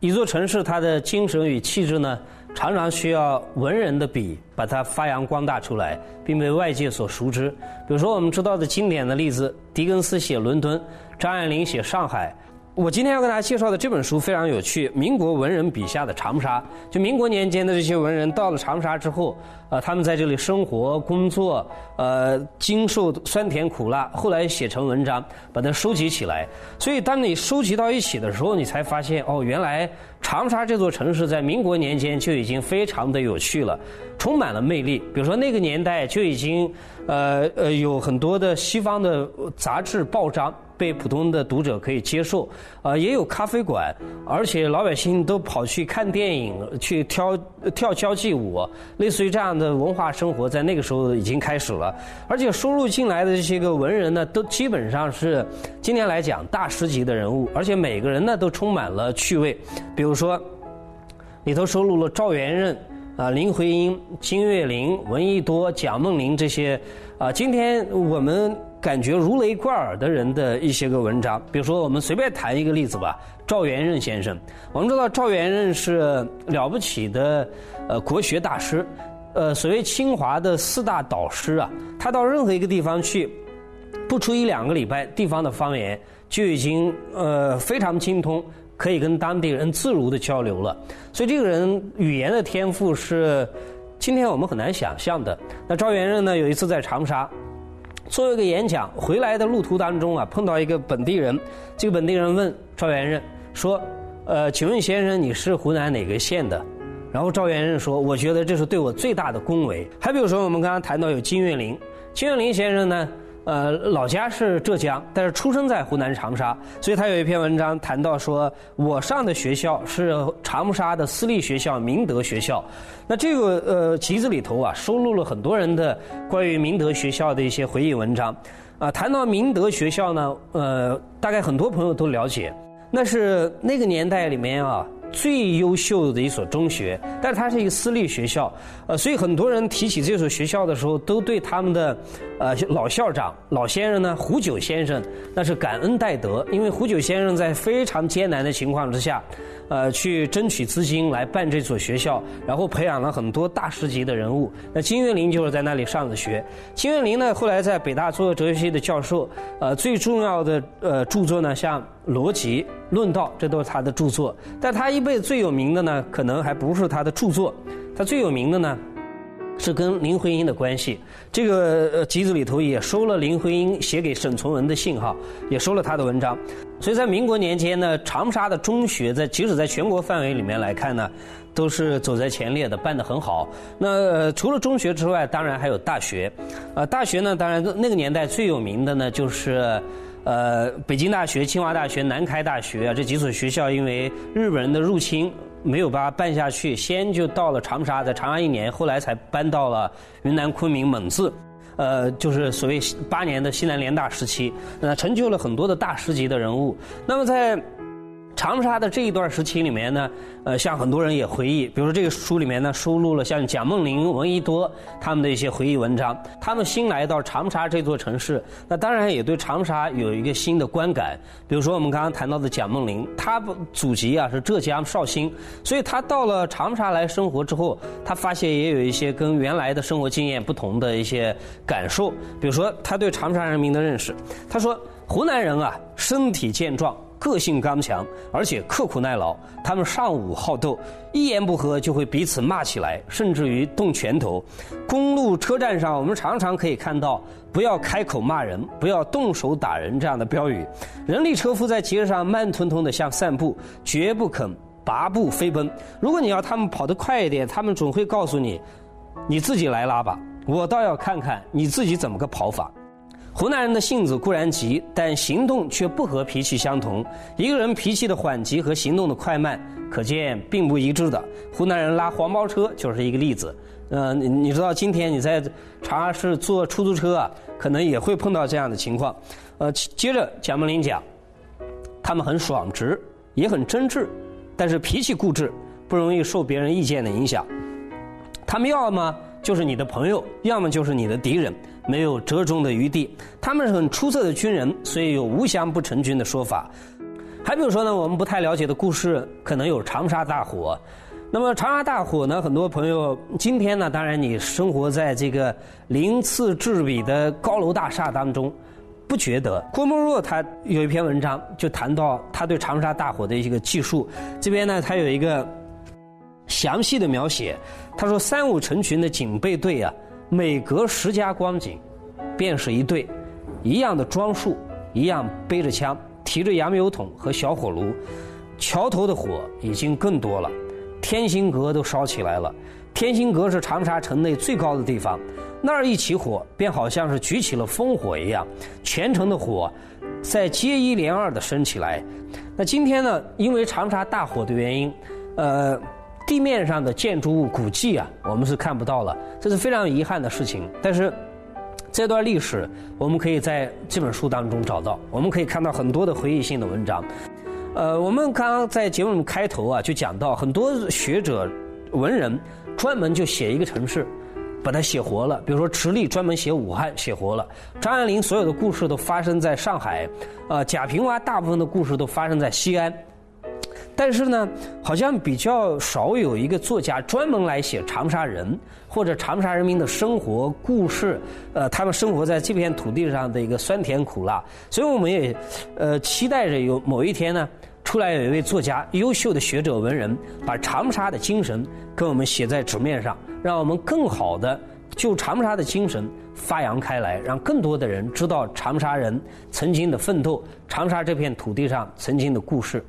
一座城市它的精神与气质呢，常常需要文人的笔把它发扬光大出来，并被外界所熟知。比如说我们知道的经典的例子，狄更斯写伦敦，张爱玲写上海。我今天要跟大家介绍的这本书非常有趣，民国文人笔下的长沙。就民国年间的这些文人到了长沙之后，呃，他们在这里生活、工作，呃，经受酸甜苦辣，后来写成文章，把它收集起来。所以，当你收集到一起的时候，你才发现，哦，原来长沙这座城市在民国年间就已经非常的有趣了，充满了魅力。比如说，那个年代就已经，呃呃，有很多的西方的杂志、报章。被普通的读者可以接受，啊，也有咖啡馆，而且老百姓都跑去看电影，去跳跳交际舞，类似于这样的文化生活，在那个时候已经开始了。而且收录进来的这些个文人呢，都基本上是今天来讲大师级的人物，而且每个人呢都充满了趣味。比如说，里头收录了赵元任、啊林徽因、金岳霖、闻一多、蒋梦麟这些，啊，今天我们。感觉如雷贯耳的人的一些个文章，比如说我们随便谈一个例子吧，赵元任先生。我们知道赵元任是了不起的呃国学大师，呃所谓清华的四大导师啊，他到任何一个地方去，不出一两个礼拜，地方的方言就已经呃非常精通，可以跟当地人自如的交流了。所以这个人语言的天赋是今天我们很难想象的。那赵元任呢，有一次在长沙。做一个演讲，回来的路途当中啊，碰到一个本地人。这个本地人问赵元任说：“呃，请问先生，你是湖南哪个县的？”然后赵元任说：“我觉得这是对我最大的恭维。”还比如说，我们刚刚谈到有金岳霖，金岳霖先生呢？呃，老家是浙江，但是出生在湖南长沙，所以他有一篇文章谈到说，我上的学校是长沙的私立学校明德学校。那这个呃集子里头啊，收录了很多人的关于明德学校的一些回忆文章。啊，谈到明德学校呢，呃，大概很多朋友都了解，那是那个年代里面啊。最优秀的一所中学，但是它是一个私立学校，呃，所以很多人提起这所学校的时候，都对他们的呃老校长老先生呢胡九先生那是感恩戴德，因为胡九先生在非常艰难的情况之下，呃，去争取资金来办这所学校，然后培养了很多大师级的人物。那金岳霖就是在那里上的学。金岳霖呢，后来在北大做哲学系的教授，呃，最重要的呃著作呢，像。逻辑论道，这都是他的著作。但他一辈子最有名的呢，可能还不是他的著作。他最有名的呢，是跟林徽因的关系。这个集子里头也收了林徽因写给沈从文的信哈，也收了他的文章。所以在民国年间呢，长沙的中学在即使在全国范围里面来看呢，都是走在前列的，办得很好。那除了中学之外，当然还有大学。啊，大学呢，当然那个年代最有名的呢，就是。呃，北京大学、清华大学、南开大学啊，这几所学校因为日本人的入侵没有把它办下去，先就到了长沙，在长沙一年，后来才搬到了云南昆明蒙自，呃，就是所谓八年的西南联大时期，那成就了很多的大师级的人物。那么在长沙的这一段时期里面呢，呃，像很多人也回忆，比如说这个书里面呢收录了像蒋梦麟、闻一多他们的一些回忆文章。他们新来到长沙这座城市，那当然也对长沙有一个新的观感。比如说我们刚刚谈到的蒋梦麟，他祖籍啊是浙江绍兴，所以他到了长沙来生活之后，他发现也有一些跟原来的生活经验不同的一些感受。比如说他对长沙人民的认识，他说湖南人啊身体健壮。个性刚强，而且刻苦耐劳。他们尚武好斗，一言不合就会彼此骂起来，甚至于动拳头。公路车站上，我们常常可以看到“不要开口骂人，不要动手打人”这样的标语。人力车夫在街上慢吞吞地向散步，绝不肯拔步飞奔。如果你要他们跑得快一点，他们总会告诉你：“你自己来拉吧，我倒要看看你自己怎么个跑法。”湖南人的性子固然急，但行动却不和脾气相同。一个人脾气的缓急和行动的快慢，可见并不一致的。湖南人拉黄包车就是一个例子。呃，你你知道今天你在长沙市坐出租车啊，可能也会碰到这样的情况。呃，接着蒋梦麟讲，他们很爽直，也很真挚，但是脾气固执，不容易受别人意见的影响。他们要么就是你的朋友，要么就是你的敌人。没有折中的余地。他们是很出色的军人，所以有“无降不成军”的说法。还比如说呢，我们不太了解的故事，可能有长沙大火。那么长沙大火呢，很多朋友今天呢，当然你生活在这个鳞次栉比的高楼大厦当中，不觉得。郭沫若他有一篇文章，就谈到他对长沙大火的一个记述。这边呢，他有一个详细的描写。他说：“三五成群的警备队啊，每隔十家光景，便是一队，一样的装束，一样背着枪。”提着洋油桶和小火炉，桥头的火已经更多了，天心阁都烧起来了。天心阁是长沙城内最高的地方，那儿一起火，便好像是举起了烽火一样，全城的火在接一连二的升起来。那今天呢，因为长沙大火的原因，呃，地面上的建筑物古迹啊，我们是看不到了，这是非常遗憾的事情。但是。这段历史，我们可以在这本书当中找到。我们可以看到很多的回忆性的文章。呃，我们刚刚在节目开头啊，就讲到很多学者、文人专门就写一个城市，把它写活了。比如说池力专门写武汉，写活了；张爱玲所有的故事都发生在上海，呃，贾平凹大部分的故事都发生在西安。但是呢，好像比较少有一个作家专门来写长沙人或者长沙人民的生活故事，呃，他们生活在这片土地上的一个酸甜苦辣。所以我们也呃期待着有某一天呢，出来有一位作家，优秀的学者文人，把长沙的精神跟我们写在纸面上，让我们更好的就长沙的精神发扬开来，让更多的人知道长沙人曾经的奋斗，长沙这片土地上曾经的故事。